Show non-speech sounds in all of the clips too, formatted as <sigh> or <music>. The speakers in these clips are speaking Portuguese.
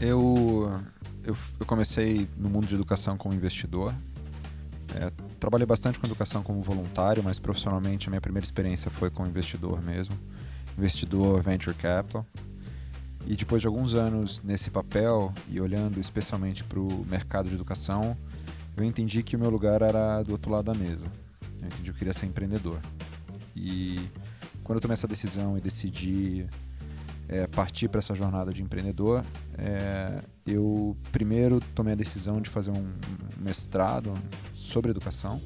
Eu, eu, eu comecei no mundo de educação como investidor. É, trabalhei bastante com educação como voluntário, mas profissionalmente a minha primeira experiência foi como investidor mesmo. Investidor venture capital. E depois de alguns anos nesse papel e olhando especialmente para o mercado de educação, eu entendi que o meu lugar era do outro lado da mesa. Eu entendi que eu queria ser empreendedor. E quando eu tomei essa decisão e decidi é, partir para essa jornada de empreendedor, é, eu primeiro tomei a decisão de fazer um mestrado sobre educação.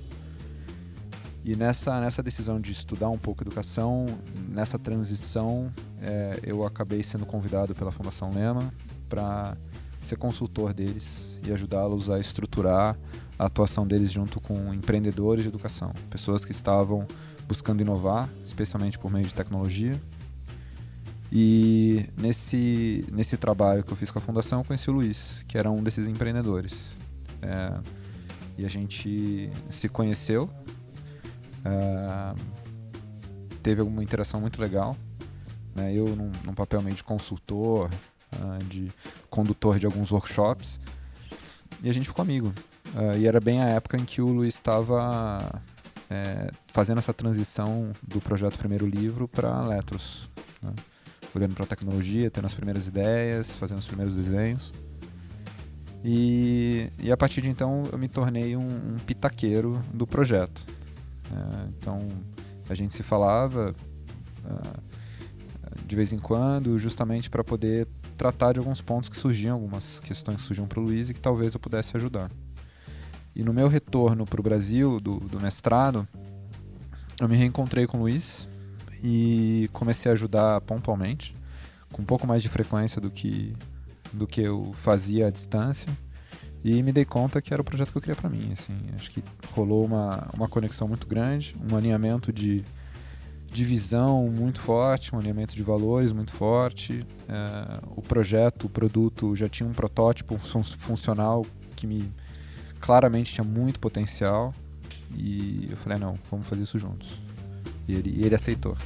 E nessa, nessa decisão de estudar um pouco educação, nessa transição, é, eu acabei sendo convidado pela Fundação Lema para ser consultor deles e ajudá-los a estruturar a atuação deles junto com empreendedores de educação, pessoas que estavam buscando inovar, especialmente por meio de tecnologia. E nesse, nesse trabalho que eu fiz com a fundação, eu conheci o Luiz, que era um desses empreendedores. É, e a gente se conheceu, é, teve alguma interação muito legal. Né? Eu, num, num papel meio de consultor, uh, de condutor de alguns workshops, e a gente ficou amigo. Uh, e era bem a época em que o Luiz estava é, fazendo essa transição do projeto Primeiro Livro para Letros. Né? Olhando para a tecnologia, tendo as primeiras ideias, fazendo os primeiros desenhos. E, e a partir de então eu me tornei um, um pitaqueiro do projeto. É, então a gente se falava uh, de vez em quando, justamente para poder tratar de alguns pontos que surgiam, algumas questões que surgiam para o Luiz e que talvez eu pudesse ajudar. E no meu retorno para o Brasil, do, do mestrado, eu me reencontrei com o Luiz e comecei a ajudar pontualmente, com um pouco mais de frequência do que, do que eu fazia à distância. E me dei conta que era o projeto que eu queria para mim. Assim. Acho que rolou uma, uma conexão muito grande, um alinhamento de, de visão muito forte, um alinhamento de valores muito forte. É, o projeto, o produto já tinha um protótipo funcional que me claramente tinha muito potencial. E eu falei, não, vamos fazer isso juntos. E ele, e ele aceitou.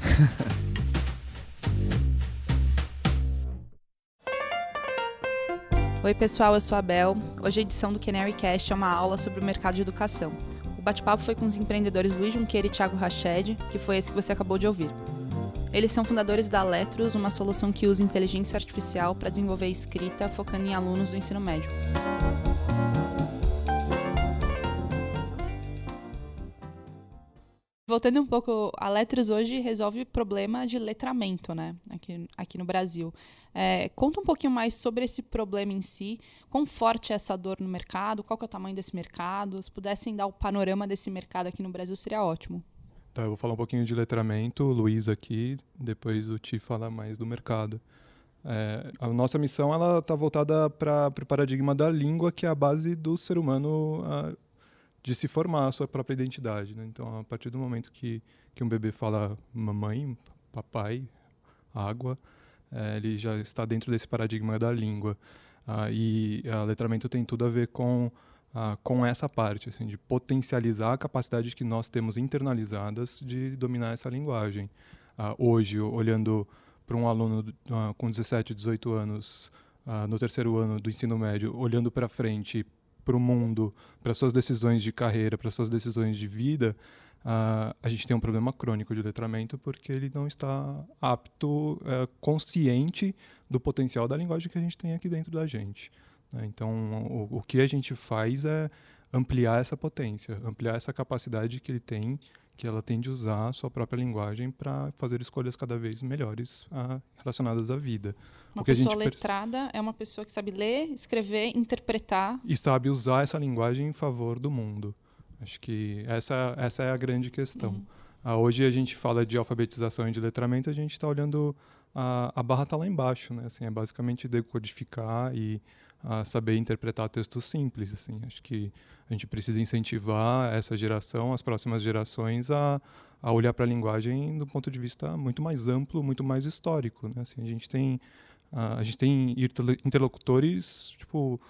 Oi, pessoal, eu sou a Bel. Hoje a edição do Canary Cast é uma aula sobre o mercado de educação. O bate-papo foi com os empreendedores Luiz Junqueira e Thiago Rached, que foi esse que você acabou de ouvir. Eles são fundadores da Letros, uma solução que usa inteligência artificial para desenvolver escrita focando em alunos do ensino médio. Voltando um pouco, a Letras hoje resolve problema de letramento, né? Aqui, aqui no Brasil. É, conta um pouquinho mais sobre esse problema em si, quão forte é essa dor no mercado, qual é o tamanho desse mercado. Se pudessem dar o panorama desse mercado aqui no Brasil, seria ótimo. Tá, eu vou falar um pouquinho de letramento, Luiz aqui, depois o Ti fala mais do mercado. É, a nossa missão ela está voltada para o paradigma da língua, que é a base do ser humano de se formar a sua própria identidade. Né? Então, a partir do momento que, que um bebê fala mamãe, papai, água, é, ele já está dentro desse paradigma da língua. Ah, e o letramento tem tudo a ver com, ah, com essa parte, assim, de potencializar a capacidade que nós temos internalizadas de dominar essa linguagem. Ah, hoje, olhando para um aluno ah, com 17, 18 anos, ah, no terceiro ano do ensino médio, olhando para frente para o mundo, para suas decisões de carreira, para suas decisões de vida, uh, a gente tem um problema crônico de letramento porque ele não está apto, uh, consciente do potencial da linguagem que a gente tem aqui dentro da gente. Né? Então, o, o que a gente faz é ampliar essa potência, ampliar essa capacidade que ele tem que ela tem de usar a sua própria linguagem para fazer escolhas cada vez melhores uh, relacionadas à vida. Uma pessoa letrada é uma pessoa que sabe ler, escrever, interpretar. E sabe usar essa linguagem em favor do mundo. Acho que essa, essa é a grande questão. Uhum. Uh, hoje a gente fala de alfabetização e de letramento, a gente está olhando a, a barra está lá embaixo, né? Assim, é basicamente decodificar e a saber interpretar textos simples. Assim. Acho que a gente precisa incentivar essa geração, as próximas gerações, a, a olhar para a linguagem do ponto de vista muito mais amplo, muito mais histórico. Né? Assim, a gente tem a, gente tem interlocutores tipo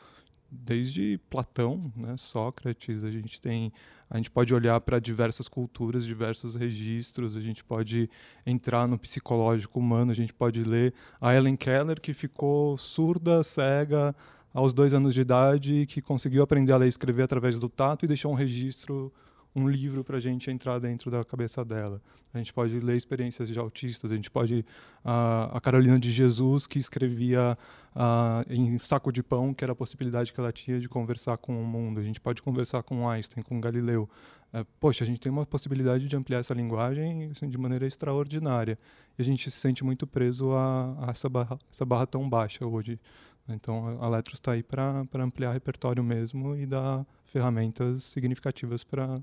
desde Platão, né, Sócrates, a gente tem a gente pode olhar para diversas culturas, diversos registros, a gente pode entrar no psicológico humano, a gente pode ler a Ellen Keller, que ficou surda, cega aos dois anos de idade, que conseguiu aprender a ler e escrever através do tato e deixou um registro um livro para a gente entrar dentro da cabeça dela. A gente pode ler experiências de autistas, a gente pode. A Carolina de Jesus, que escrevia em saco de pão, que era a possibilidade que ela tinha de conversar com o mundo. A gente pode conversar com Einstein, com Galileu. Uh, poxa, a gente tem uma possibilidade de ampliar essa linguagem assim, de maneira extraordinária. E a gente se sente muito preso a, a essa, barra, essa barra tão baixa hoje. Então a Letros está aí para ampliar repertório mesmo e dar ferramentas significativas para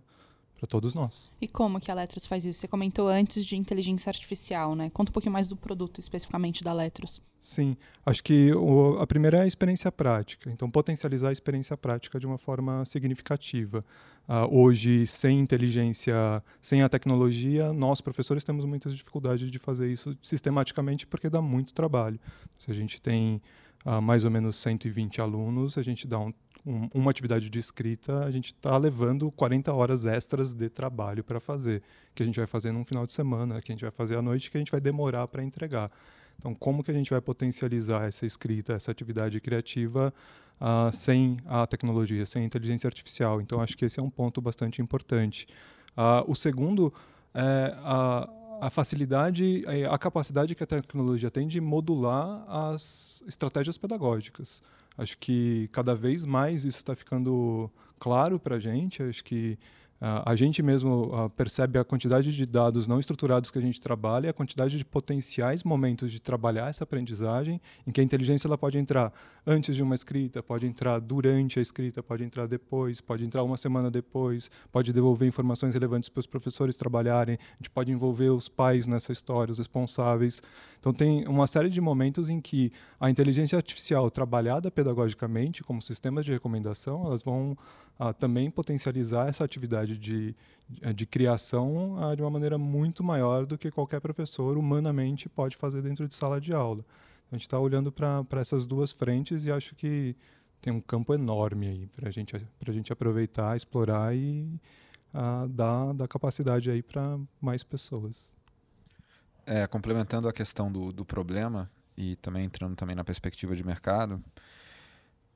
para todos nós. E como que a Letros faz isso? Você comentou antes de inteligência artificial, né? Conta um pouquinho mais do produto especificamente da Letros. Sim, acho que o, a primeira é a experiência prática. Então, potencializar a experiência prática de uma forma significativa. Uh, hoje, sem inteligência, sem a tecnologia, nós, professores, temos muitas dificuldades de fazer isso sistematicamente porque dá muito trabalho. Se a gente tem uh, mais ou menos 120 alunos, a gente dá um um, uma atividade de escrita, a gente está levando 40 horas extras de trabalho para fazer, que a gente vai fazer num final de semana, que a gente vai fazer à noite, que a gente vai demorar para entregar. Então, como que a gente vai potencializar essa escrita, essa atividade criativa uh, sem a tecnologia, sem a inteligência artificial? Então, acho que esse é um ponto bastante importante. Uh, o segundo é a, a facilidade, a capacidade que a tecnologia tem de modular as estratégias pedagógicas. Acho que cada vez mais isso está ficando claro para a gente. Acho que a gente mesmo percebe a quantidade de dados não estruturados que a gente trabalha, a quantidade de potenciais momentos de trabalhar essa aprendizagem, em que a inteligência ela pode entrar antes de uma escrita, pode entrar durante a escrita, pode entrar depois, pode entrar uma semana depois, pode devolver informações relevantes para os professores trabalharem, a gente pode envolver os pais nessa história, os responsáveis. Então tem uma série de momentos em que a inteligência artificial trabalhada pedagogicamente como sistemas de recomendação, elas vão a também potencializar essa atividade de, de criação a, de uma maneira muito maior do que qualquer professor humanamente pode fazer dentro de sala de aula. A gente está olhando para essas duas frentes e acho que tem um campo enorme aí para gente, a gente aproveitar, explorar e a, dar, dar capacidade aí para mais pessoas. É, complementando a questão do, do problema e também entrando também na perspectiva de mercado,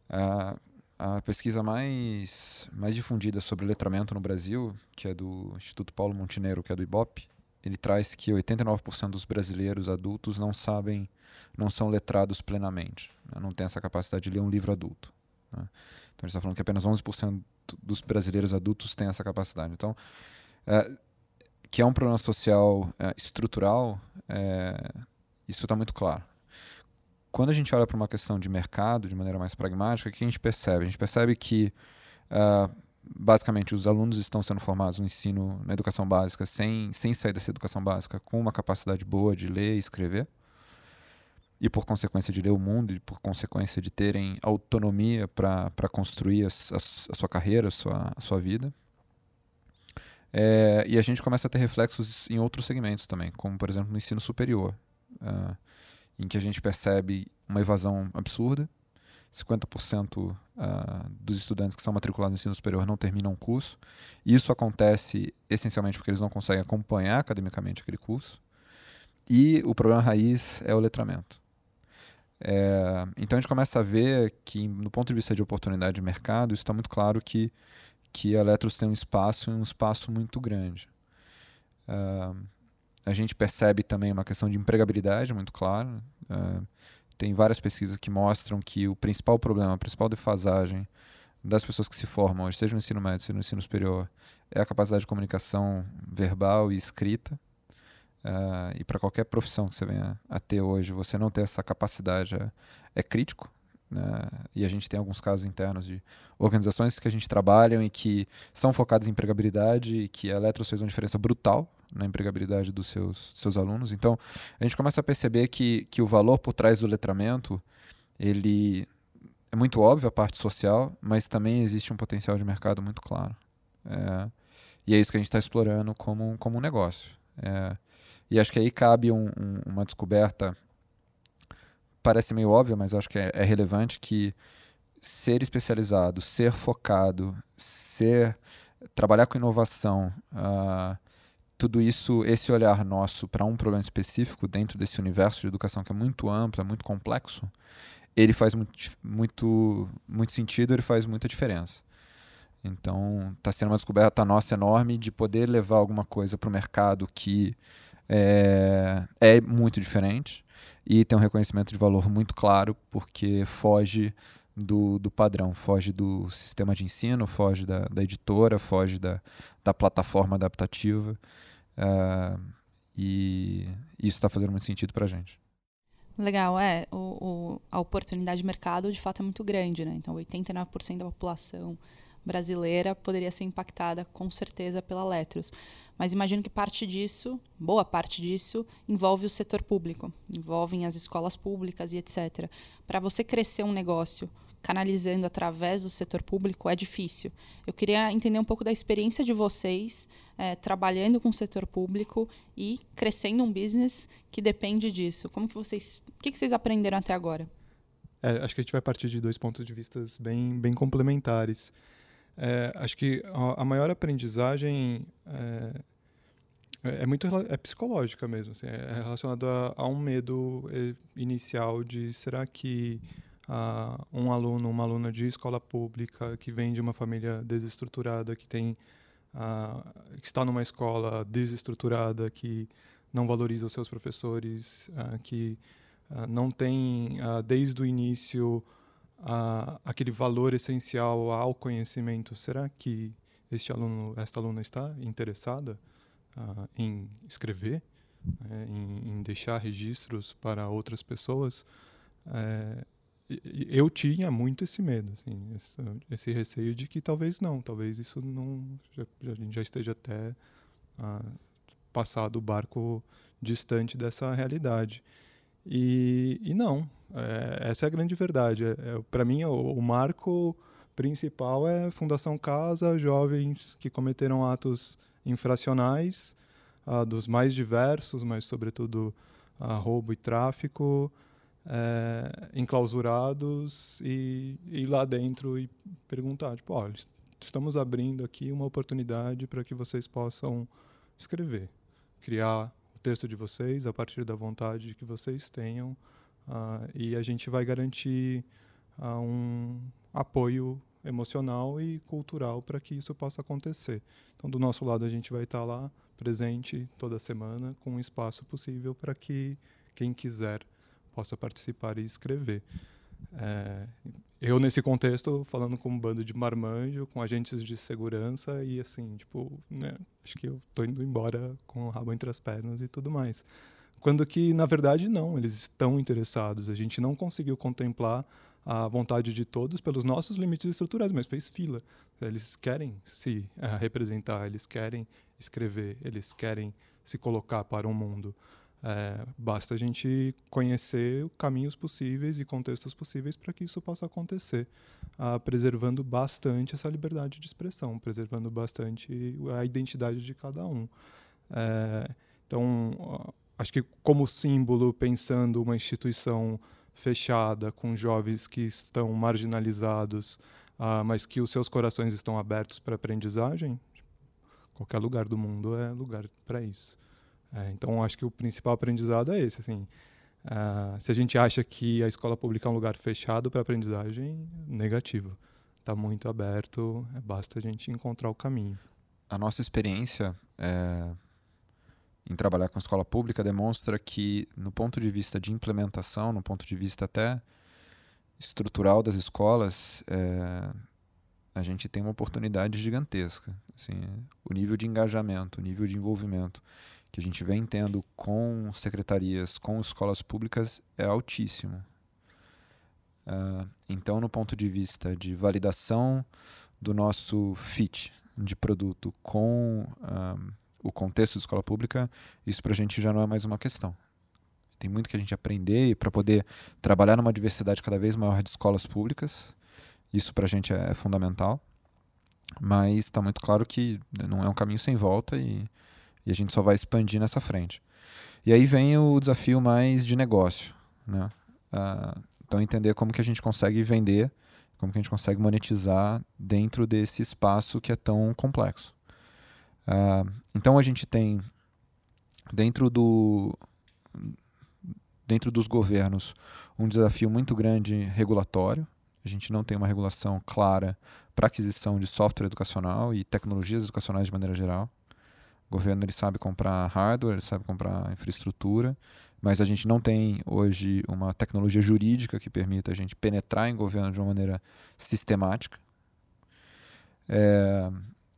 uh, a pesquisa mais, mais difundida sobre letramento no Brasil, que é do Instituto Paulo Montenegro, que é do IBOP, ele traz que 89% dos brasileiros adultos não sabem, não são letrados plenamente, né? não tem essa capacidade de ler um livro adulto. Né? Então gente está falando que apenas 11% dos brasileiros adultos têm essa capacidade. Então, é, que é um problema social é, estrutural, é, isso está muito claro quando a gente olha para uma questão de mercado de maneira mais pragmática, o que a gente percebe? A gente percebe que, uh, basicamente, os alunos estão sendo formados no ensino, na educação básica, sem, sem sair dessa educação básica, com uma capacidade boa de ler e escrever, e por consequência de ler o mundo, e por consequência de terem autonomia para construir a, a, a, sua carreira, a sua, a sua vida. É, e a gente começa a ter reflexos em outros segmentos também, como, por exemplo, no ensino superior. Uh, em que a gente percebe uma evasão absurda. 50% uh, ah, dos estudantes que são matriculados no ensino superior não terminam o curso. Isso acontece essencialmente porque eles não conseguem acompanhar academicamente aquele curso. E o problema raiz é o letramento. É, então a gente começa a ver que, no ponto de vista de oportunidade de mercado, está muito claro que, que a Eletros tem um espaço, um espaço muito grande. Uh, a gente percebe também uma questão de empregabilidade muito clara. Uh, tem várias pesquisas que mostram que o principal problema, a principal defasagem das pessoas que se formam hoje, seja no ensino médio, seja no ensino superior, é a capacidade de comunicação verbal e escrita. Uh, e para qualquer profissão que você venha a ter hoje, você não ter essa capacidade é, é crítico. Né? E a gente tem alguns casos internos de organizações que a gente trabalha e que estão focadas em empregabilidade e que a Eletros fez uma diferença brutal na empregabilidade dos seus, seus alunos. Então, a gente começa a perceber que, que o valor por trás do letramento, ele é muito óbvio a parte social, mas também existe um potencial de mercado muito claro. É, e é isso que a gente está explorando como, como um negócio. É, e acho que aí cabe um, um, uma descoberta, parece meio óbvia, mas acho que é, é relevante, que ser especializado, ser focado, ser trabalhar com inovação, uh, tudo isso, esse olhar nosso para um problema específico dentro desse universo de educação que é muito amplo, é muito complexo, ele faz muito, muito, muito sentido, ele faz muita diferença. Então, está sendo uma descoberta nossa enorme de poder levar alguma coisa para o mercado que é, é muito diferente e tem um reconhecimento de valor muito claro, porque foge do, do padrão, foge do sistema de ensino, foge da, da editora, foge da, da plataforma adaptativa. Uh, e isso está fazendo muito sentido para a gente. Legal, é. O, o, a oportunidade de mercado, de fato, é muito grande. Né? Então, 89% da população brasileira poderia ser impactada, com certeza, pela Letros. Mas imagino que parte disso, boa parte disso, envolve o setor público, envolvem as escolas públicas e etc. Para você crescer um negócio canalizando através do setor público é difícil. Eu queria entender um pouco da experiência de vocês é, trabalhando com o setor público e crescendo um business que depende disso. Como que vocês, o que, que vocês aprenderam até agora? É, acho que a gente vai partir de dois pontos de vista bem, bem complementares. É, acho que a, a, maior aprendizagem é, é, é muito é psicológica mesmo, assim, é relacionada a, a um medo é, inicial de será que uh, um aluno, uma aluna de escola pública que vem de uma família desestruturada, que tem uh, que está numa escola desestruturada, que não valoriza os seus professores, uh, que não tem desde o início aquele valor essencial ao conhecimento. Será que este aluno, esta aluna está interessada em escrever? Né, em, em, deixar registros para outras pessoas, é, eu tinha muito esse medo, assim, esse, esse, receio de que talvez não, talvez isso não, já, a gente já esteja até ah, passado o barco distante dessa realidade. E, e não, é, essa é a grande verdade. É, é Para mim, o, o, marco principal é Fundação Casa, jovens que cometeram atos infracionais, ah, dos mais diversos, mas sobretudo ah, roubo e tráfico, é, enclausurados e ir lá dentro e perguntar, tipo, olha, estamos abrindo aqui uma oportunidade para que vocês possam escrever, criar o texto de vocês a partir da vontade que vocês tenham uh, e a gente vai garantir uh, um apoio emocional e cultural para que isso possa acontecer. Então, do nosso lado, a gente vai estar lá presente toda semana com um espaço possível para que quem quiser possa participar e escrever. É, eu, nesse contexto, falando com um bando de marmanjo, com agentes de segurança e assim, tipo, né, acho que eu tô indo embora com o rabo entre as pernas e tudo mais. Quando que, na verdade, não, eles estão interessados. A gente não conseguiu contemplar a vontade de todos pelos nossos limites estruturais, mas fez fila. Eles querem se uh, representar, eles querem escrever, eles querem se colocar para o mundo. É, basta a gente conhecer caminhos possíveis e contextos possíveis para que isso possa acontecer, ah, preservando bastante essa liberdade de expressão, preservando bastante a identidade de cada um. É, então, acho que como símbolo, pensando uma instituição fechada, com jovens que estão marginalizados, ah, mas que os seus corações estão abertos para aprendizagem, qualquer lugar do mundo é lugar para isso. É, então, acho que o principal aprendizado é esse. Assim, uh, se a gente acha que a escola pública é um lugar fechado para aprendizagem, negativo. Está muito aberto, é, basta a gente encontrar o caminho. A nossa experiência é, em trabalhar com a escola pública demonstra que, no ponto de vista de implementação, no ponto de vista até estrutural das escolas, é, a gente tem uma oportunidade gigantesca. Assim, o nível de engajamento, o nível de envolvimento que a gente vem tendo com secretarias, com escolas públicas, é altíssimo. Uh, então, no ponto de vista de validação do nosso fit de produto com uh, o contexto de escola pública, isso para a gente já não é mais uma questão. Tem muito que a gente aprender para poder trabalhar numa diversidade cada vez maior de escolas públicas. Isso para a gente é, é fundamental. Mas está muito claro que não é um caminho sem volta e e a gente só vai expandir nessa frente. E aí vem o desafio mais de negócio, né? Uh, então entender como que a gente consegue vender Como que a gente consegue monetizar dentro desse espaço que é tão complexo? Uh, então a gente tem dentro do dentro dos governos um desafio muito grande regulatório. A gente não tem uma regulação clara para aquisição de software educacional e tecnologias educacionais de maneira geral. O governo ele sabe comprar hardware, ele sabe comprar infraestrutura, mas a gente não tem hoje uma tecnologia jurídica que permita a gente penetrar em governo de uma maneira sistemática. É,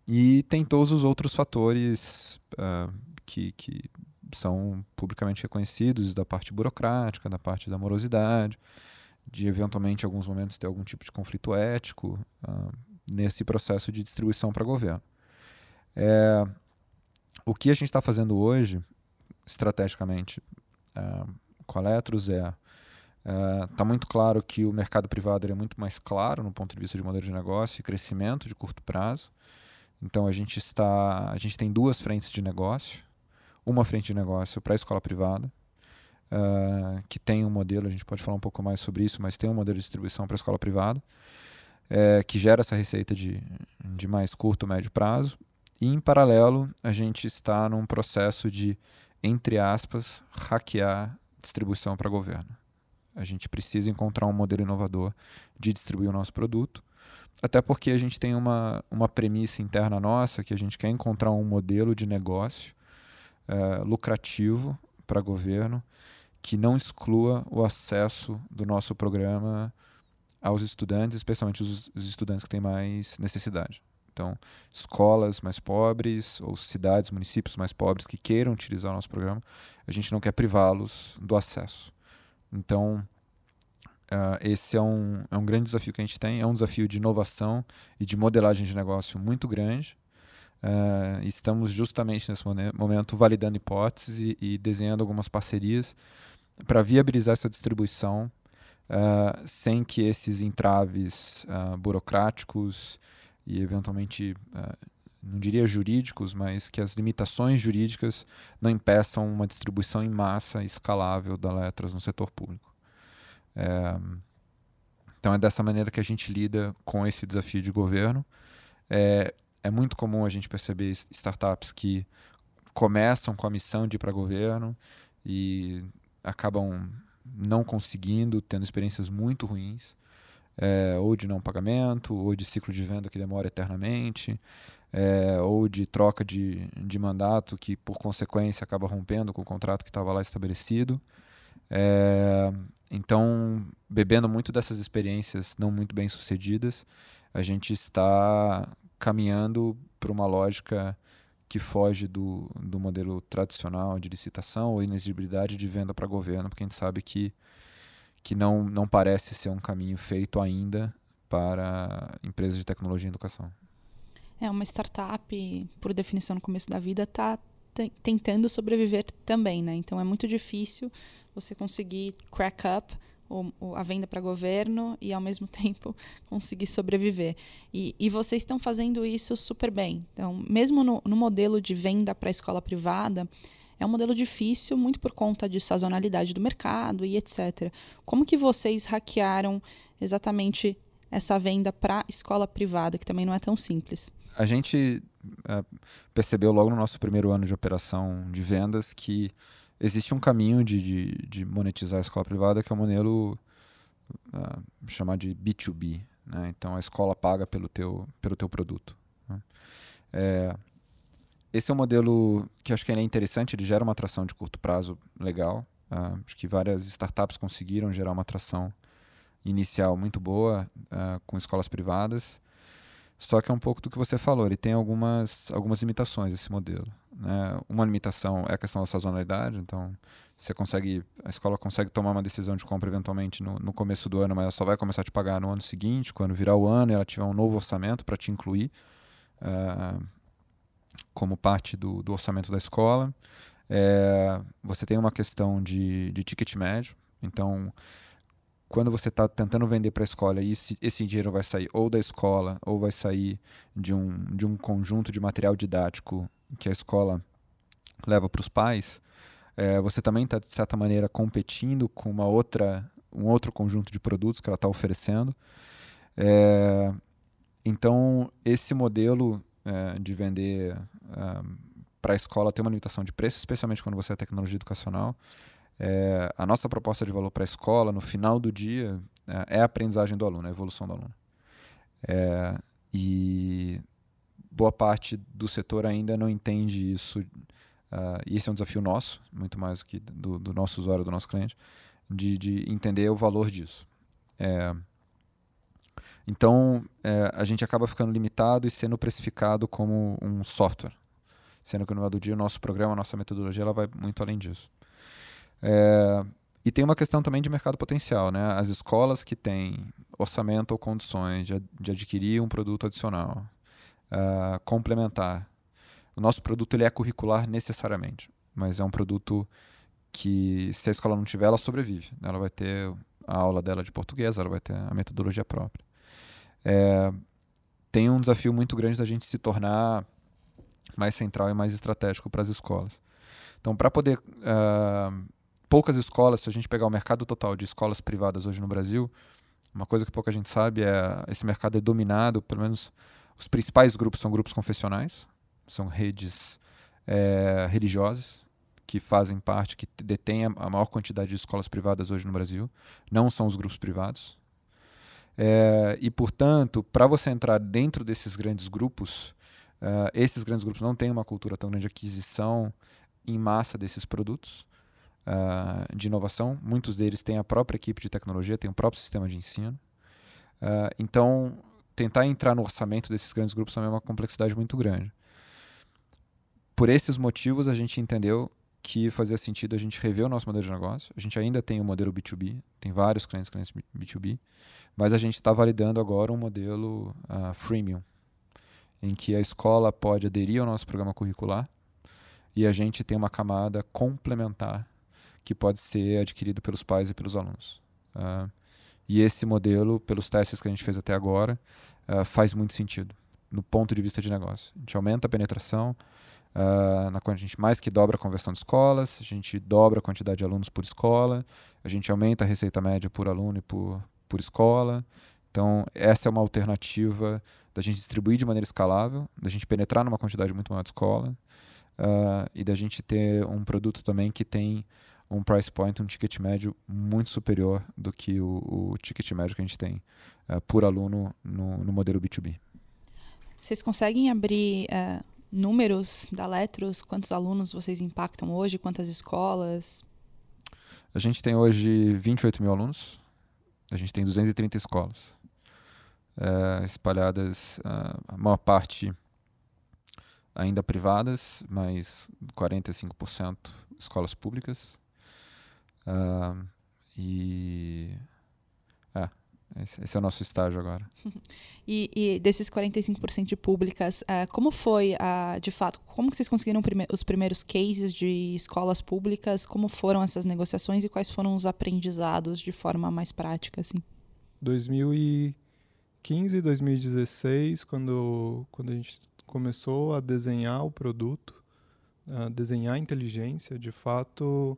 e tem todos os outros fatores uh, que, que são publicamente reconhecidos da parte burocrática, da parte da morosidade, de eventualmente em alguns momentos ter algum tipo de conflito ético uh, nesse processo de distribuição para governo. É, o que a gente está fazendo hoje, estrategicamente, uh, com a Letros é está uh, muito claro que o mercado privado é muito mais claro no ponto de vista de modelo de negócio e crescimento de curto prazo. Então a gente está, a gente tem duas frentes de negócio uma frente de negócio para a escola privada, uh, que tem um modelo, a gente pode falar um pouco mais sobre isso, mas tem um modelo de distribuição para a escola privada, é, que gera essa receita de, de mais curto, médio prazo. E, em paralelo, a gente está num processo de, entre aspas, hackear distribuição para governo. A gente precisa encontrar um modelo inovador de distribuir o nosso produto, até porque a gente tem uma, uma premissa interna nossa que a gente quer encontrar um modelo de negócio é, lucrativo para governo que não exclua o acesso do nosso programa aos estudantes, especialmente os, os estudantes que têm mais necessidade. Então, escolas mais pobres ou cidades, municípios mais pobres que queiram utilizar o nosso programa, a gente não quer privá-los do acesso. Então, uh, esse é um, é um grande desafio que a gente tem, é um desafio de inovação e de modelagem de negócio muito grande, Uh, estamos justamente nesse momento validando hipóteses e, e desenhando algumas parcerias para viabilizar essa distribuição uh, sem que esses entraves uh, burocráticos e eventualmente não diria jurídicos, mas que as limitações jurídicas não impeçam uma distribuição em massa escalável da letras no setor público. É, então é dessa maneira que a gente lida com esse desafio de governo. É, é muito comum a gente perceber startups que começam com a missão de ir para governo e acabam não conseguindo, tendo experiências muito ruins, é, ou de não pagamento, ou de ciclo de venda que demora eternamente, é, ou de troca de, de mandato que, por consequência, acaba rompendo com o contrato que estava lá estabelecido. É, então, bebendo muito dessas experiências não muito bem sucedidas, a gente está caminhando para uma lógica que foge do, do modelo tradicional de licitação ou inexigibilidade de venda para governo, porque a gente sabe que, que não, não parece ser um caminho feito ainda para empresas de tecnologia e educação. É, uma startup, por definição no começo da vida, está tentando sobreviver também, né? Então é muito difícil você conseguir crack up a venda para governo e, ao mesmo <laughs> tempo, conseguir sobreviver. E, e vocês estão fazendo isso super bem. Então, mesmo no, no modelo de venda para escola privada, é um modelo difícil, muito por conta de sazonalidade do mercado e etc. Como que vocês hackearam exatamente essa venda para escola privada, que também não é tão simples? A gente é, percebeu logo no nosso primeiro ano de operação de vendas que existe um caminho de, de, de, monetizar a escola privada que é o um modelo uh, chamar de B2B. Né? Então a escola paga pelo teu, pelo teu produto. Né? É, esse é um modelo que acho que é interessante, ele gera uma atração de curto prazo legal. Uh, acho que várias startups conseguiram gerar uma atração inicial muito boa uh, com escolas privadas. Só que é um pouco do que você falou, ele tem algumas, algumas limitações esse modelo. Né? Uma limitação é a questão da sazonalidade, então você consegue, a escola consegue tomar uma decisão de compra eventualmente no, no começo do ano, mas ela só vai começar a te pagar no ano seguinte, quando virar o ano e ela tiver um novo orçamento para te incluir uh, como parte do, do orçamento da escola. É, você tem uma questão de, de ticket médio, então quando você está tentando vender para a escola e esse, esse, dinheiro vai sair ou da escola ou vai sair de um, de um conjunto de material didático que a escola leva para os pais, é, você também está, de certa maneira, competindo com uma outra, um outro conjunto de produtos que ela está oferecendo. É, então, esse modelo é, de vender é, para a escola tem uma limitação de preço, especialmente quando você é tecnologia educacional. É, a nossa proposta de valor para a escola, no final do dia, é, é a aprendizagem do aluno, a evolução do aluno. É, e boa parte do setor ainda não entende isso. Uh, e esse é um desafio nosso, muito mais do que do, do nosso usuário, do nosso cliente, de, de entender o valor disso. É, então, é, a gente acaba ficando limitado e sendo precificado como um software. Sendo que no final do dia o nosso programa, a nossa metodologia, ela vai muito além disso. É, e tem uma questão também de mercado potencial. Né? As escolas que têm orçamento ou condições de, de adquirir um produto adicional, uh, complementar. O nosso produto ele é curricular necessariamente, mas é um produto que, se a escola não tiver, ela sobrevive. Ela vai ter a aula dela de português, ela vai ter a metodologia própria. É, tem um desafio muito grande da gente se tornar mais central e mais estratégico para as escolas. Então, para poder. Uh, poucas escolas, se a gente pegar o mercado total de escolas privadas hoje no Brasil, uma coisa que pouca gente sabe é esse mercado é dominado, pelo menos os principais grupos são grupos confessionais, são redes é, religiosas que fazem parte, que detêm a maior quantidade de escolas privadas hoje no Brasil, não são os grupos privados. É, e, portanto, para você entrar dentro desses grandes grupos, uh, esses grandes grupos não têm uma cultura tão grande de aquisição em massa desses produtos uh, de inovação. Muitos deles têm a própria equipe de tecnologia, têm o próprio sistema de ensino. Uh, então, tentar entrar no orçamento desses grandes grupos também é uma complexidade muito grande. Por esses motivos, a gente entendeu que fazia sentido a gente rever o nosso modelo de negócio. A gente ainda tem o modelo B2B, tem vários clientes, clientes B2B, mas a gente está validando agora um modelo uh, freemium, em que a escola pode aderir ao nosso programa curricular e a gente tem uma camada complementar que pode ser adquirido pelos pais e pelos alunos. Uh, e esse modelo, pelos testes que a gente fez até agora, uh, faz muito sentido no ponto de vista de negócio. A gente aumenta a penetração, uh, na a gente mais que dobra a conversão de escolas, a gente dobra a quantidade de alunos por escola, a gente aumenta a receita média por aluno e por, por escola. Então, essa é uma alternativa da gente distribuir de maneira escalável, da gente penetrar numa quantidade muito maior de escola uh, e da gente ter um produto também que tem um price point, um ticket médio muito superior do que o, o ticket médio que a gente tem uh, por aluno no, no, modelo B2B. Vocês conseguem abrir uh, números da Letros? Quantos alunos vocês impactam hoje? Quantas escolas? A gente tem hoje 28 mil alunos. A gente tem 230 escolas uh, espalhadas, a maior parte ainda privadas, mas 45% escolas públicas. Uh, e. É, esse, esse, é o nosso estágio agora. <laughs> e, e, desses 45% de públicas, uh, como foi, uh, de fato, como vocês conseguiram prime os primeiros cases de escolas públicas? Como foram essas negociações e quais foram os aprendizados de forma mais prática? Assim? 2015, 2016, quando, quando a gente começou a desenhar o produto, a desenhar a inteligência, de fato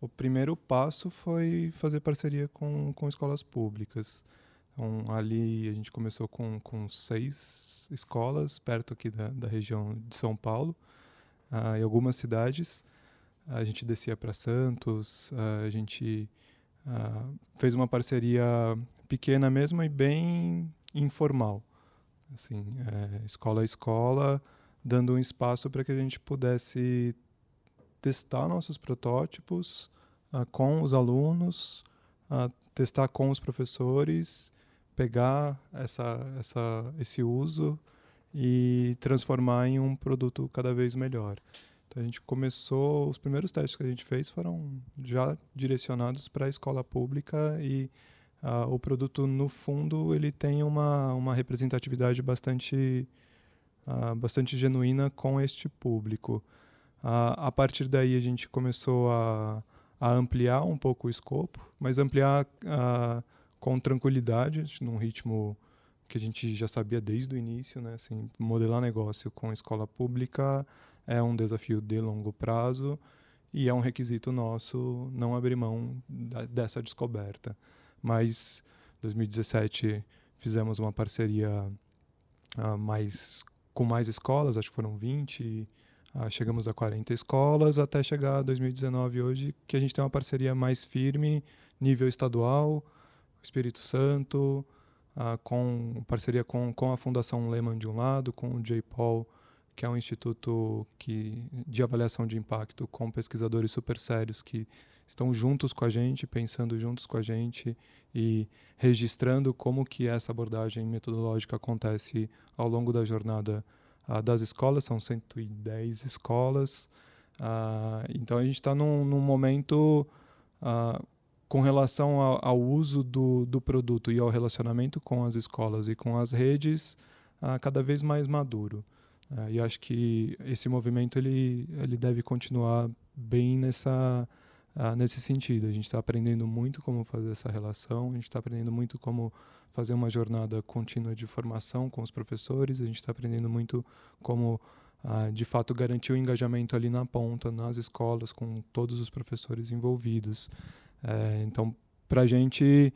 o primeiro passo foi fazer parceria com, com escolas públicas. Então, ali a gente começou com, com seis escolas perto aqui da, da região de São Paulo, uh, em algumas cidades. A gente descia para Santos, a gente uh, fez uma parceria pequena mesmo e bem informal. Assim, é, escola a escola, dando um espaço para que a gente pudesse testar nossos protótipos uh, com os alunos, uh, testar com os professores, pegar essa, essa, esse uso e transformar em um produto cada vez melhor. Então a gente começou, os primeiros testes que a gente fez foram já direcionados para a escola pública e uh, o produto no fundo ele tem uma, uma representatividade bastante uh, bastante genuína com este público. A partir daí a gente começou a, a ampliar um pouco o escopo, mas ampliar com tranquilidade, num ritmo que a gente já sabia desde o início, né? Assim, modelar negócio com escola pública é um desafio de longo prazo e é um requisito nosso não abrir mão da, dessa descoberta. Mas 2017 fizemos uma parceria uh, mais com mais escolas, acho que foram 20, uh, chegamos a 40 escolas, até chegar a 2019 hoje, que a gente tem uma parceria mais firme, nível estadual, Espírito Santo, uh, com parceria com, com a Fundação Lehman de um lado, com o J. Paul, que é um instituto que, de avaliação de impacto, com pesquisadores super sérios que estão juntos com a gente, pensando juntos com a gente e registrando como que essa abordagem metodológica acontece ao longo da jornada uh, das escolas, são 110 escolas. Uh, então a gente está num, num, momento uh, com relação ao, ao uso do, do, produto e ao relacionamento com as escolas e com as redes cada vez mais maduro. e acho que esse movimento ele, ele deve continuar bem nessa ah, nesse sentido. A gente está aprendendo muito como fazer essa relação, a gente está aprendendo muito como fazer uma jornada contínua de formação com os professores, a gente está aprendendo muito como, ah, de fato, garantir o engajamento ali na ponta, nas escolas, com todos os professores envolvidos. É, então, para a gente,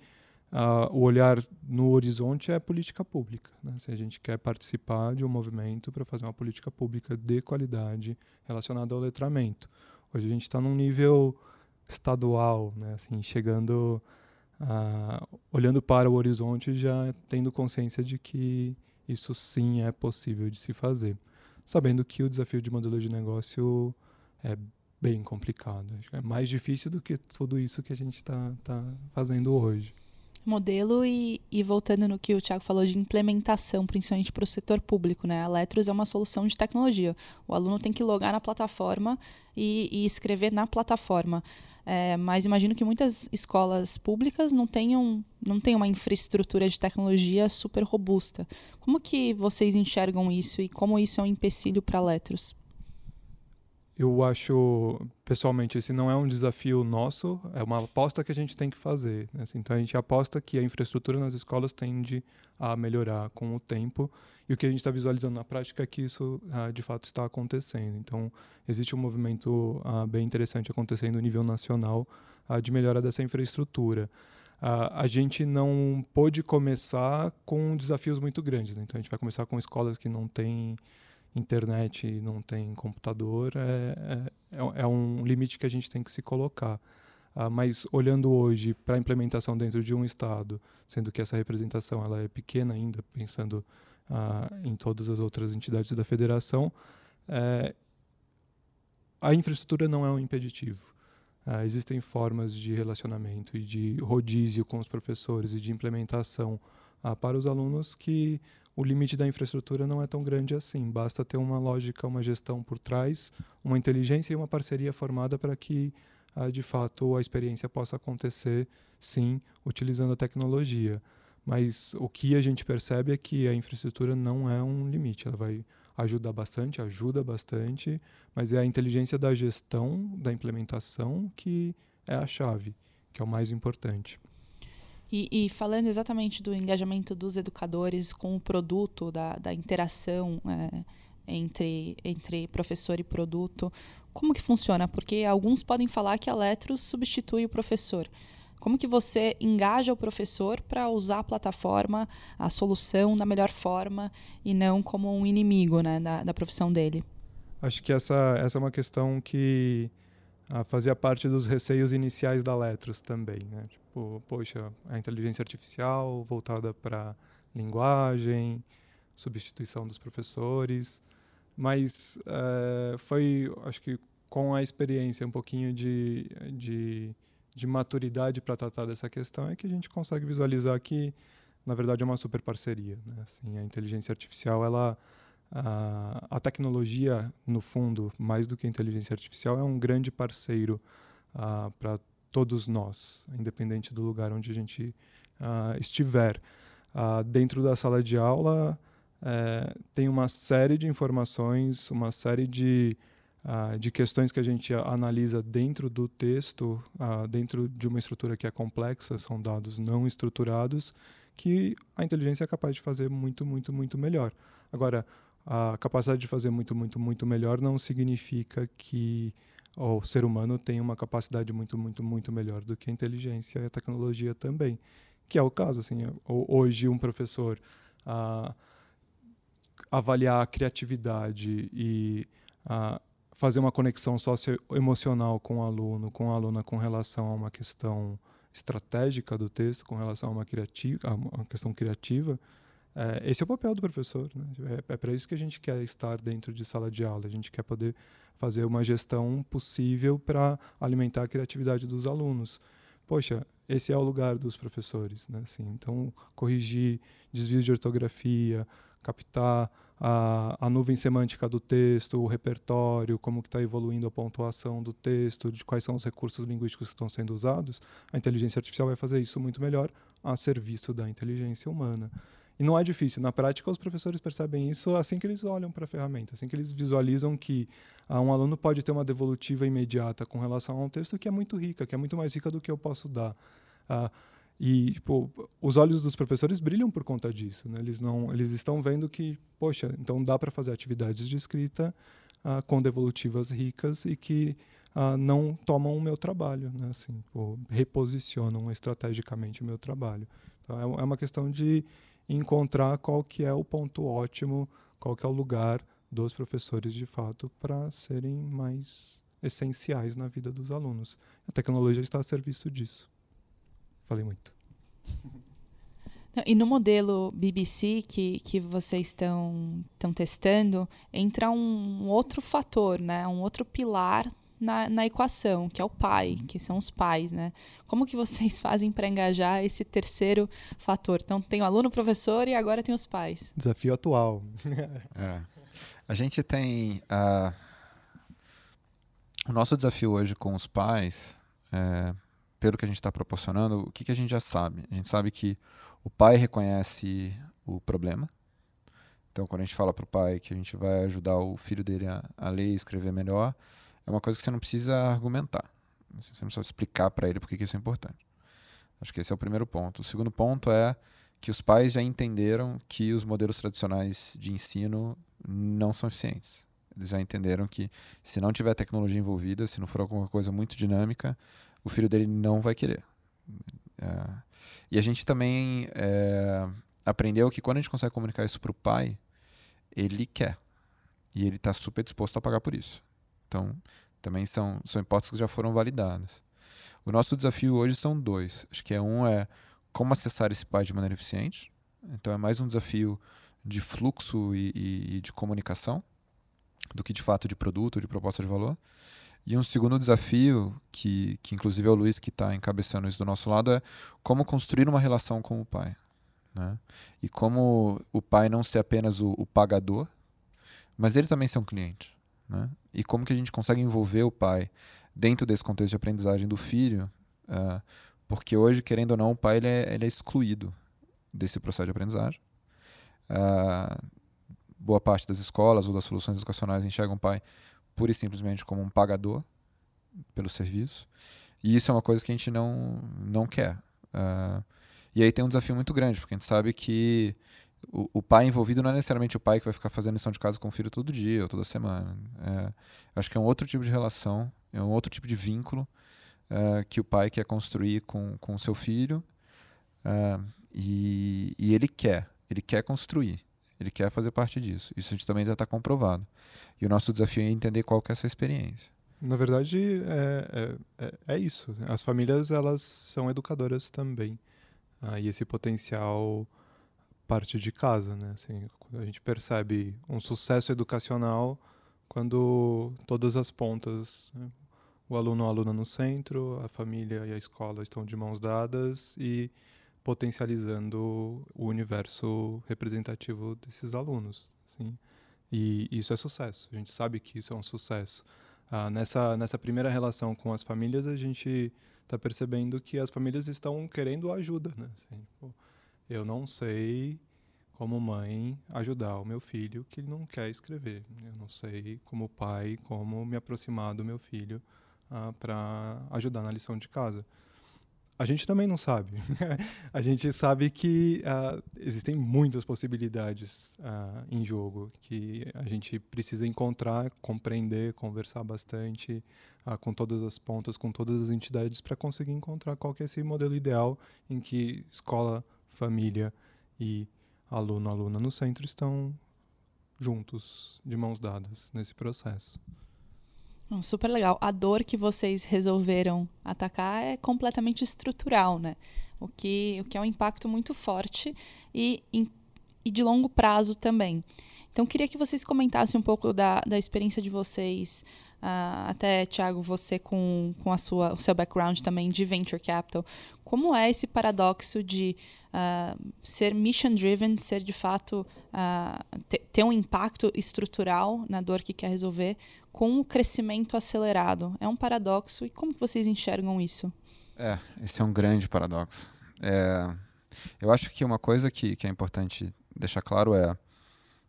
Uh, o olhar no horizonte é política pública. Né? Se a gente quer participar de um movimento para fazer uma política pública de qualidade relacionada ao letramento. Hoje a gente está num nível estadual, né? Assim, chegando, uh, olhando para o horizonte, já tendo consciência de que isso sim é possível de se fazer, sabendo que o desafio de modelo de negócio é bem complicado, é mais difícil do que tudo isso que a gente está tá fazendo hoje modelo e, e, voltando no que o Thiago falou de implementação, principalmente para o setor público, né? A Letros é uma solução de tecnologia. O aluno tem que logar na plataforma e, e escrever na plataforma. É, mas imagino que muitas escolas públicas não tenham, não tenham uma infraestrutura de tecnologia super robusta. Como que vocês enxergam isso e como isso é um empecilho para a Letros? Eu acho, pessoalmente, esse não é um desafio nosso, é uma aposta que a gente tem que fazer. Né? Assim, então, a gente aposta que a infraestrutura nas escolas tende a melhorar com o tempo e o que a gente está visualizando na prática é que isso, ah, de fato, está acontecendo. Então, existe um movimento ah, bem interessante acontecendo no nível nacional ah, de melhora dessa infraestrutura. a gente não pôde começar com desafios muito grandes. Né? Então, a gente vai começar com escolas que não têm internet e não tem computador, é, é, é, é um limite que a gente tem que se colocar. Uh, mas olhando hoje para a implementação dentro de um estado, sendo que essa representação ela é pequena ainda, pensando uh, em todas as outras entidades da federação, é, a infraestrutura não é um impeditivo. Uh, existem formas de relacionamento e de rodízio com os professores e de implementação para os alunos que o limite da infraestrutura não é tão grande assim. Basta ter uma lógica, uma gestão por trás, uma inteligência e uma parceria formada para que, ah, de fato, a experiência possa acontecer, sim, utilizando a tecnologia. Mas o que a gente percebe é que a infraestrutura não é um limite. Ela vai ajudar bastante, ajuda bastante, mas é a inteligência da gestão, da implementação que é a chave, que é o mais importante. E, e, falando exatamente do engajamento dos educadores com o produto, da, da interação é, entre, entre professor e produto, como que funciona? Porque alguns podem falar que a Letros substitui o professor. Como que você engaja o professor para usar a plataforma, a solução da melhor forma e não como um inimigo né, da, da profissão dele? Acho que essa, essa é uma questão que ah, fazia parte dos receios iniciais da Letros também. Né? Tipo, poxa, a inteligência artificial voltada para linguagem, substituição dos professores. Mas uh, foi, acho que com a experiência, um pouquinho de, de, de maturidade para tratar dessa questão, é que a gente consegue visualizar que, na verdade, é uma super parceria. Né? Assim, a inteligência artificial, ela a, tecnologia, no fundo, mais do que a inteligência artificial, é um grande parceiro uh, para todos nós, independente do lugar onde a gente uh, estiver. Uh, dentro da sala de aula, uh, tem uma série de informações, uma série de, de questões que a gente analisa dentro do texto, dentro de uma estrutura que é complexa, são dados não estruturados, que a inteligência é capaz de fazer muito, muito, muito melhor. Agora, a capacidade de fazer muito, muito, muito melhor não significa que o ser humano tem uma capacidade muito, muito, muito melhor do que a inteligência e a tecnologia também. que é o caso. Assim, hoje, um professor avaliar a criatividade e fazer uma conexão socioemocional com o aluno, com a aluna com relação a uma questão estratégica do texto, com relação a uma, criativa, a uma questão criativa, é, esse é o papel do professor. Né? É, é para isso que a gente quer estar dentro de sala de aula. A gente quer poder fazer uma gestão possível para alimentar a criatividade dos alunos. Poxa, esse é o lugar dos professores. Né? Assim, então, corrigir desvios de ortografia, captar a, a nuvem semântica do texto, o repertório, como está evoluindo a pontuação do texto, de quais são os recursos linguísticos que estão sendo usados, a inteligência artificial vai fazer isso muito melhor a serviço da inteligência humana. E não é difícil. Na prática, os professores percebem isso assim que eles olham para a ferramenta, assim que eles visualizam que ah, um aluno pode ter uma devolutiva imediata com relação a um texto que é muito rica, que é muito mais rica do que eu posso dar. Ah, e tipo, os olhos dos professores brilham por conta disso. Né? Eles, não, eles estão vendo que, poxa, então dá para fazer atividades de escrita ah, com devolutivas ricas e que ah, não tomam o meu trabalho, né? assim, reposicionam estrategicamente o meu trabalho. Então, é, é uma questão de encontrar qual que é o ponto ótimo, qual que é o lugar dos professores de fato para serem mais essenciais na vida dos alunos. A tecnologia está a serviço disso. Falei muito. E no modelo BBC que, que vocês estão testando, entra um outro fator, né? um outro pilar na, na equação, que é o pai, que são os pais, né? Como que vocês <laughs> fazem para engajar esse terceiro fator? Então tem o aluno, o professor e agora tem os pais. Desafio atual. <laughs> é. A gente tem uh, o nosso desafio hoje com os pais, é, pelo que a gente está proporcionando, o que, que a gente já sabe? A gente sabe que o pai reconhece o problema. Então, quando a gente fala para o pai que a gente vai ajudar o filho dele a, a ler e escrever melhor, é uma coisa que você não precisa argumentar. Você não precisa explicar para ele porque que isso é importante. Acho que esse é o primeiro ponto. O segundo ponto é que os pais já entenderam que os modelos tradicionais de ensino não são eficientes. Eles já entenderam que se não tiver tecnologia envolvida, se não for alguma coisa muito dinâmica, o filho dele não vai querer. É, e a gente também é, aprendeu que quando a gente consegue comunicar isso para o pai, ele quer. E ele está super disposto a pagar por isso. Então, também são, são hipóteses que já foram validadas. O nosso desafio hoje são dois. Acho que é um é como acessar esse pai de maneira eficiente. Então, é mais um desafio de fluxo e, e, e de comunicação do que de fato de produto, de proposta de valor. E um segundo desafio, que, que inclusive é o Luiz que está encabeçando isso do nosso lado, é como construir uma relação com o pai. Né? E como o pai não ser apenas o, o pagador, mas ele também ser um cliente. Né? E como que a gente consegue envolver o pai dentro desse contexto de aprendizagem do filho, uh, porque hoje, querendo ou não, o pai ele é, ele é excluído desse processo de aprendizagem. Uh, boa parte das escolas ou das soluções educacionais enxergam o pai pura e simplesmente como um pagador pelo serviço. E isso é uma coisa que a gente não, não quer. Uh, e aí tem um desafio muito grande, porque a gente sabe que o, o, pai envolvido não é necessariamente o pai que vai ficar fazendo lição de casa com o filho todo dia ou toda semana. É, acho que é um outro tipo de relação, é um outro tipo de vínculo é, que o pai quer construir com o seu filho é, e, e, ele quer, ele quer construir, ele quer fazer parte disso. Isso a gente também já está comprovado. E o nosso desafio é entender qual que é essa experiência. Na verdade, é, é, é, é isso. As famílias elas são educadoras também. Ah, e esse potencial parte de casa, né? Assim, a gente percebe um sucesso educacional quando todas as pontas, né? o aluno, a aluna no centro, a família e a escola estão de mãos dadas e potencializando o universo representativo desses alunos, assim. E isso é sucesso. A gente sabe que isso é um sucesso. Ah, nessa nessa primeira relação com as famílias, a gente está percebendo que as famílias estão querendo ajuda, né? Assim, pô, eu não sei como mãe ajudar o meu filho que não quer escrever. Eu não sei como pai como me aproximar do meu filho ah, para ajudar na lição de casa. a gente também não sabe. <laughs> a gente sabe que uh, existem muitas possibilidades uh, em jogo que a gente precisa encontrar, compreender, conversar bastante com todas as pontas, com todas as entidades para conseguir encontrar qual que é esse modelo ideal em que escola, família e aluno, aluna no centro estão juntos, de mãos dadas nesse processo. Super legal. A dor que vocês resolveram atacar é completamente estrutural, né? O que, o que é um impacto muito forte e, e de longo prazo também. Então, queria que vocês comentassem um pouco da, da experiência de vocês, uh, até, Thiago, você com, com a sua, o seu background também de Venture Capital. Como é esse paradoxo de uh, ser mission-driven, ser de fato, uh, ter um impacto estrutural na dor que quer resolver, com o crescimento acelerado? É um paradoxo e como vocês enxergam isso? É, esse é um grande paradoxo. É, eu acho que uma coisa que, que é importante deixar claro é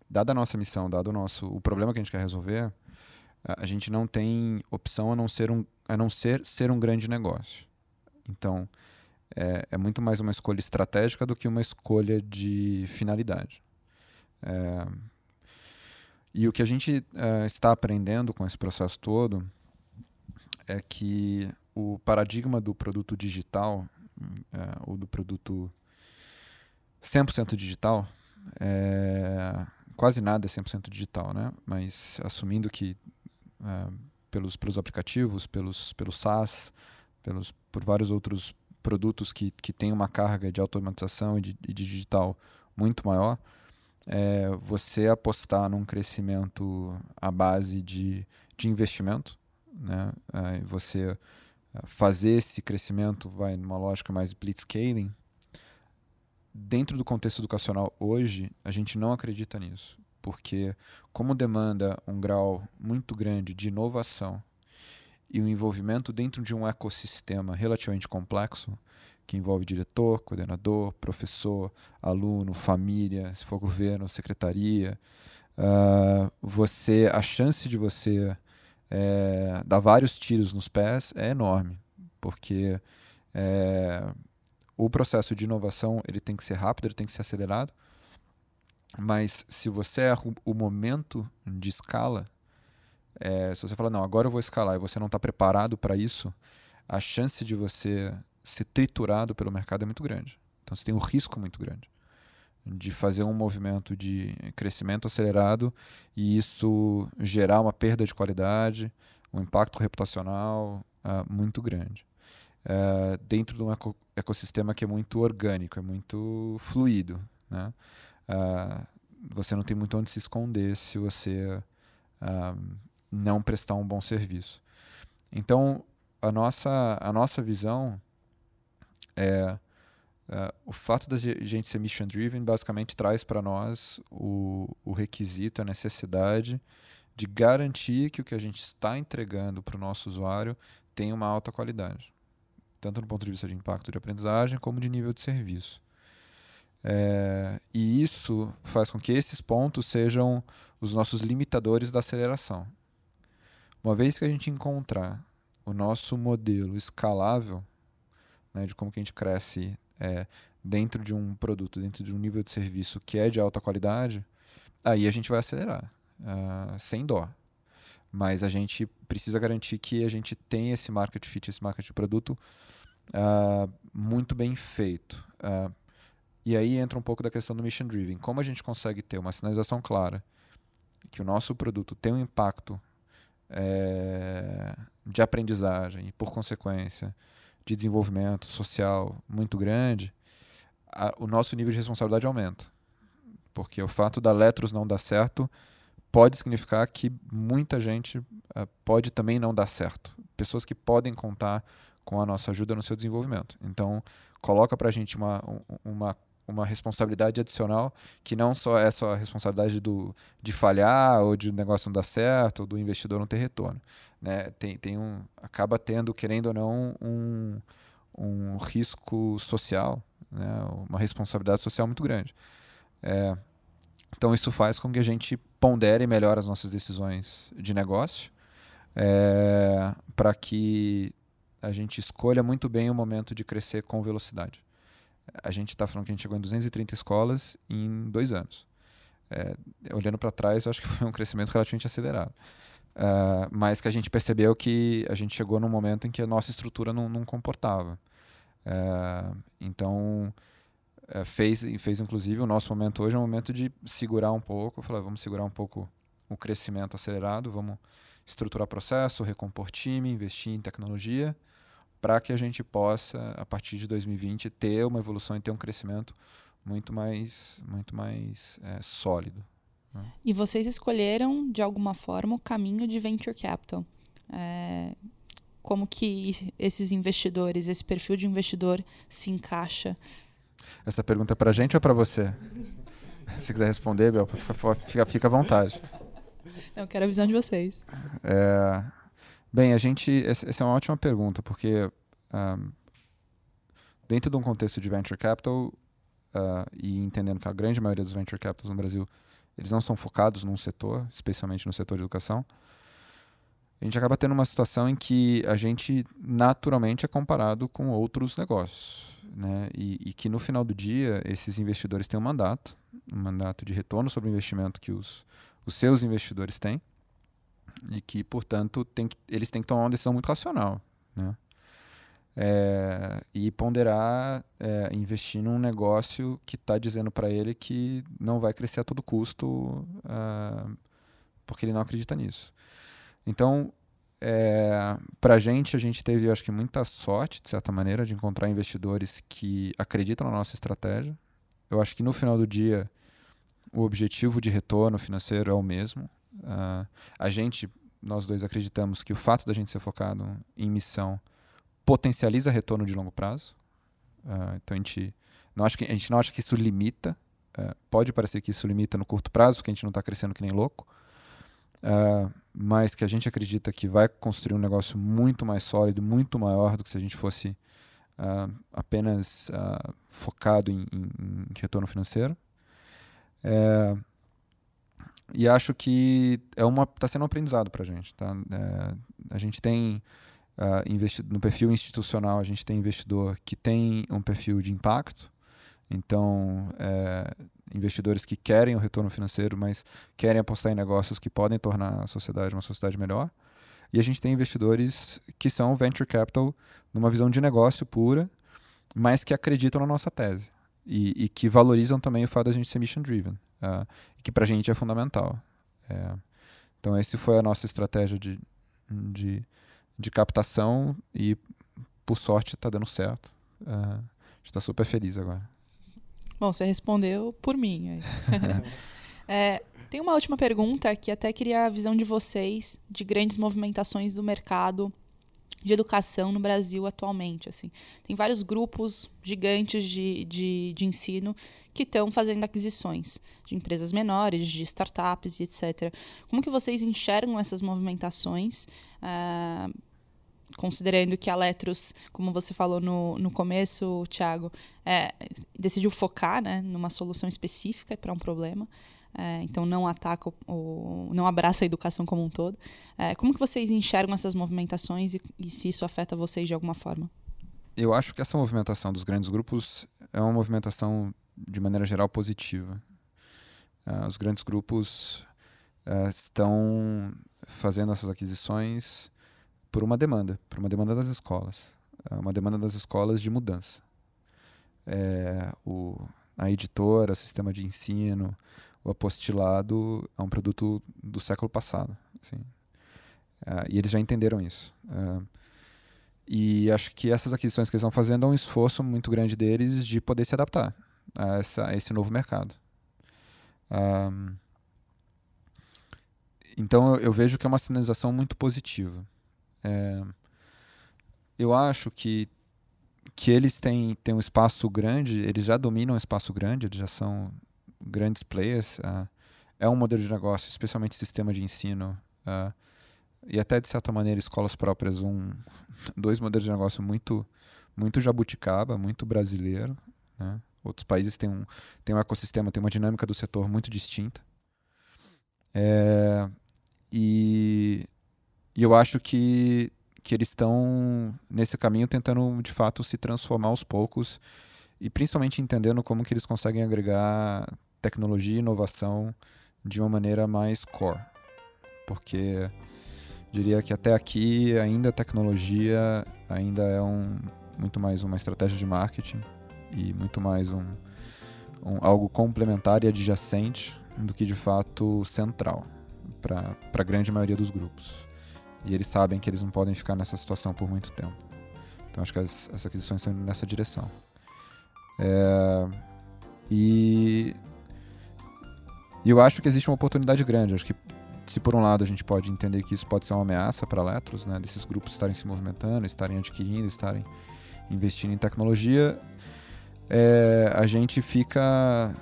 dada a nossa missão, dado o nosso o problema que a gente quer resolver, a gente não tem opção a não ser um a não ser ser um grande negócio. Então, é, é muito mais uma escolha estratégica do que uma escolha de finalidade. É, e o que a gente uh, está aprendendo com esse processo todo é que o paradigma do produto digital, uh, ou do produto 100% digital, é, quase nada é 100% digital, né? Mas assumindo que uh, pelos, pelos aplicativos, pelos, pelos SaaS, pelos, por vários outros produtos que, que têm uma carga de automatização e de, de digital muito maior, é você apostar num crescimento à base de, de investimento, né? É, você fazer esse crescimento vai numa lógica mais blitzscaling, dentro do contexto educacional hoje, a gente não acredita nisso, porque como demanda um grau muito grande de inovação e o envolvimento dentro de um ecossistema relativamente complexo, que envolve diretor, coordenador, professor, aluno, família, se for governo, secretaria, uh, você, a chance de você é, dar vários tiros nos pés é enorme, porque é, o processo de inovação ele tem que ser rápido, ele tem que ser acelerado, mas se você erra o momento de escala, é, se você fala, não, agora eu vou escalar e você não está preparado para isso, a chance de você ser triturado pelo mercado é muito grande. Então você tem um risco muito grande de fazer um movimento de crescimento acelerado e isso gerar uma perda de qualidade, um impacto reputacional uh, muito grande. Uh, dentro de um eco ecossistema que é muito orgânico, é muito fluido. Né? Uh, você não tem muito onde se esconder se você não prestar um bom serviço. Então, a nossa, a nossa visão é Uh, o fato da gente ser mission driven basicamente traz para nós o, o requisito, a necessidade de garantir que o que a gente está entregando para o nosso usuário tem uma alta qualidade, tanto do ponto de vista de impacto de aprendizagem como de nível de serviço. É, e isso faz com que esses pontos sejam os nossos limitadores da aceleração. Uma vez que a gente encontrar o nosso modelo escalável, né, de como que a gente cresce é, dentro de um produto, dentro de um nível de serviço que é de alta qualidade, aí a gente vai acelerar, uh, sem dó. Mas a gente precisa garantir que a gente tem esse market fit, esse market produto uh, muito bem feito. Uh, e aí entra um pouco da questão do mission driven. Como a gente consegue ter uma sinalização clara que o nosso produto tem um impacto é, de aprendizagem e, por consequência, de desenvolvimento social muito grande, a, o nosso nível de responsabilidade aumenta. Porque o fato da Letros não dar certo pode significar que muita gente uh, pode também não dar certo. Pessoas que podem contar com a nossa ajuda no seu desenvolvimento. Então, coloca para a gente uma, uma, uma responsabilidade adicional que não só é só a responsabilidade do, de falhar ou de o negócio não dar certo ou do investidor não ter retorno né, tem, tem um, acaba tendo, querendo ou não, um, um risco social, né, uma responsabilidade social muito grande. É, então isso faz com que a gente pondere melhor as nossas decisões de negócio, é, para que a gente escolha muito bem o momento de crescer com velocidade. A gente está falando que a gente chegou em 230 escolas em dois anos. É, olhando para trás, eu acho que <laughs> foi um crescimento relativamente acelerado. Uh, mas que a gente percebeu que a gente chegou num momento em que a nossa estrutura não, não comportava. Uh, então, uh, fez, fez inclusive o nosso momento hoje é um momento de segurar um pouco, falar, vamos segurar um pouco o crescimento acelerado, vamos estruturar processo, recompor time, investir em tecnologia, para que a gente possa, a partir de 2020, ter uma evolução e ter um crescimento muito mais, muito mais é, sólido. Né? E vocês escolheram, de alguma forma, o caminho de venture capital. É, como que esses investidores, esse perfil de investidor se Essa pergunta é para a gente ou para você? <laughs> Se quiser responder, Bel, fica, fica, fica à vontade. Eu quero a visão de vocês. É, bem, a gente. Essa é uma ótima pergunta, porque um, dentro de um contexto de venture capital, uh, e entendendo que a grande maioria dos venture capitals no Brasil eles não são focados num setor, especialmente no setor de educação, a gente acaba tendo uma situação em que a gente naturalmente é comparado com outros negócios. Né? E, e, que no final do dia esses investidores têm um mandato, um mandato de retorno sobre o investimento que os, os seus investidores têm, e que, portanto, tem que, eles têm que tomar uma decisão muito racional. Né? É, e ponderar é, investir num negócio que está dizendo para ele que não vai crescer a todo custo uh, porque ele não acredita nisso. Então, é, para a gente, a gente teve, acho que, muita sorte, de certa maneira, de encontrar investidores que acreditam na nossa estratégia. Eu acho que no final do dia, o objetivo de retorno financeiro é o mesmo. Uh, a gente, nós dois, acreditamos que o fato da gente ser focado em missão potencializa retorno de longo prazo. Uh, então a gente não acha que a gente não acha que isso limita. Uh, pode parecer que isso limita no curto prazo, que a gente não está crescendo que nem louco. Uh, mas que a gente acredita que vai construir um negócio muito mais sólido, muito maior do que se a gente fosse apenas focado em, em, em, retorno financeiro. É, e acho que é uma está sendo um aprendizado para a gente. Tá? É, a gente tem Uh, no perfil institucional, a gente tem investidor que tem um perfil de impacto, então, é, investidores que querem o retorno financeiro, mas querem apostar em negócios que podem tornar a sociedade uma sociedade melhor. E a gente tem investidores que são venture capital numa visão de negócio pura, mas que acreditam na nossa tese e, e que valorizam também o fato da gente ser mission driven, uh, que para a gente é fundamental. É, então, essa foi a nossa estratégia de, de de captação e, por sorte, está dando certo. Uh, a gente está super feliz agora. Bom, você respondeu por mim. <laughs> é, tem uma última pergunta que até queria a visão de vocês de grandes movimentações do mercado de educação no Brasil atualmente. Assim. Tem vários grupos gigantes de, de, de ensino que estão fazendo aquisições de empresas menores, de startups e etc. Como que vocês enxergam essas movimentações? Uh, considerando que a Letros, como você falou no, no começo, Thiago, é, decidiu focar né, numa solução específica para um problema. É, então não ataca o, não abraça a educação como um todo. É, como que vocês enxergam essas movimentações e, e, se isso afeta vocês de alguma forma? Eu acho que essa movimentação dos grandes grupos é uma movimentação de maneira geral positiva. Uh, os grandes grupos uh, estão fazendo essas aquisições por uma demanda, por uma demanda das escolas, uh, uma demanda das escolas de mudança. É, o, a editora, o sistema de ensino, o apostilado é um produto do século passado. Assim. Uh, e eles já entenderam isso. Uh, e acho que essas aquisições que eles estão fazendo é um esforço muito grande deles de poder se adaptar a, essa, a esse novo mercado. Um, ah, então eu, eu, vejo que é uma sinalização muito positiva. É, eu acho que, que eles têm, têm um espaço grande, eles já dominam um espaço grande, eles já são grandes players. Uh, é um modelo de negócio, especialmente sistema de ensino, uh, e até de certa maneira escolas próprias, um, <laughs> dois modelos de negócio muito, muito jabuticaba, muito brasileiro. Né? Outros países têm um, têm um ecossistema, têm uma dinâmica do setor muito distinta. É, e, e eu acho que, que eles estão nesse caminho tentando de fato se transformar aos poucos e principalmente entendendo como que eles conseguem agregar tecnologia e inovação de uma maneira mais core. Porque diria que até aqui ainda a tecnologia ainda é um, muito mais uma estratégia de marketing e muito mais um, um algo complementar e adjacente do que de fato central para a grande maioria dos grupos. E eles sabem que eles não podem ficar nessa situação por muito tempo. Então acho que as, as aquisições estão indo nessa direção. É, e, e eu acho que existe uma oportunidade grande. Acho que se por um lado a gente pode entender que isso pode ser uma ameaça para Letros, né, desses grupos estarem se movimentando, estarem adquirindo, estarem investindo em tecnologia, é, a gente fica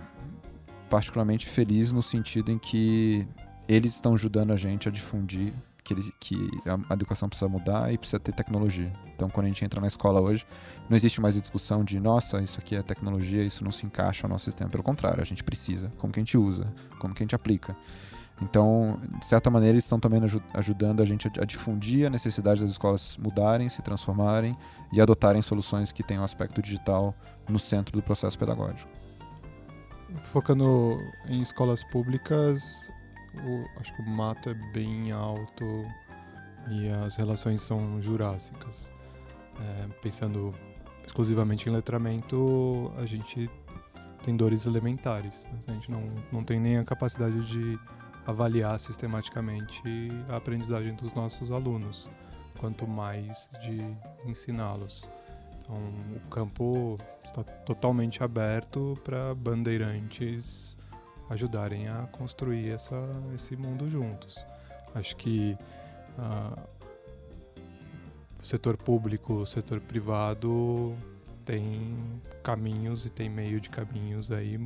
particularmente feliz no sentido em que eles estão ajudando a gente a difundir que, eles, que a educação precisa mudar e precisa ter tecnologia. Então, quando a gente entra na escola hoje, não existe mais a discussão de, nossa, isso aqui é tecnologia, isso não se encaixa no nosso sistema. Pelo contrário, a gente precisa. Como que a gente usa, como que a gente aplica. Então, de certa maneira, eles estão também ajudando a gente a, difundir a necessidade das escolas mudarem, se transformarem e adotarem soluções que tenham o aspecto digital no centro do processo pedagógico. Focando em escolas públicas, o, acho que o mato é bem alto e as relações são jurássicas. É, pensando exclusivamente em letramento, a gente tem dores elementares. Né? A gente não, não tem nem a capacidade de avaliar sistematicamente a aprendizagem dos nossos alunos, quanto mais de ensiná-los. Então, o campo está totalmente aberto para bandeirantes ajudarem a construir essa, esse mundo juntos. Acho que uh, o setor público, o setor privado tem caminhos e tem meio de caminhos aí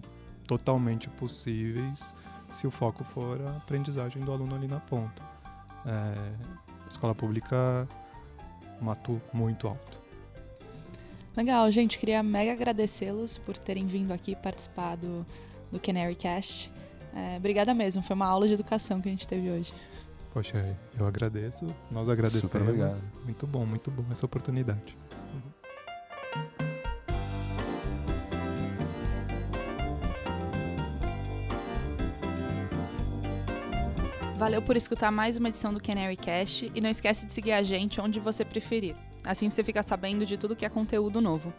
totalmente possíveis se o foco for a aprendizagem do aluno ali na ponta. É, escola pública mato muito alto. Legal, gente. Queria mega agradecê-los por terem vindo aqui participar do, do Canary Cast. É, obrigada mesmo, foi uma aula de educação que a gente teve hoje. Poxa, eu agradeço, nós agradecemos. Super obrigado. Muito bom, muito bom essa oportunidade. Valeu por escutar mais uma edição do Canary Cast e não esquece de seguir a gente onde você preferir. Assim você fica sabendo de tudo que é conteúdo novo.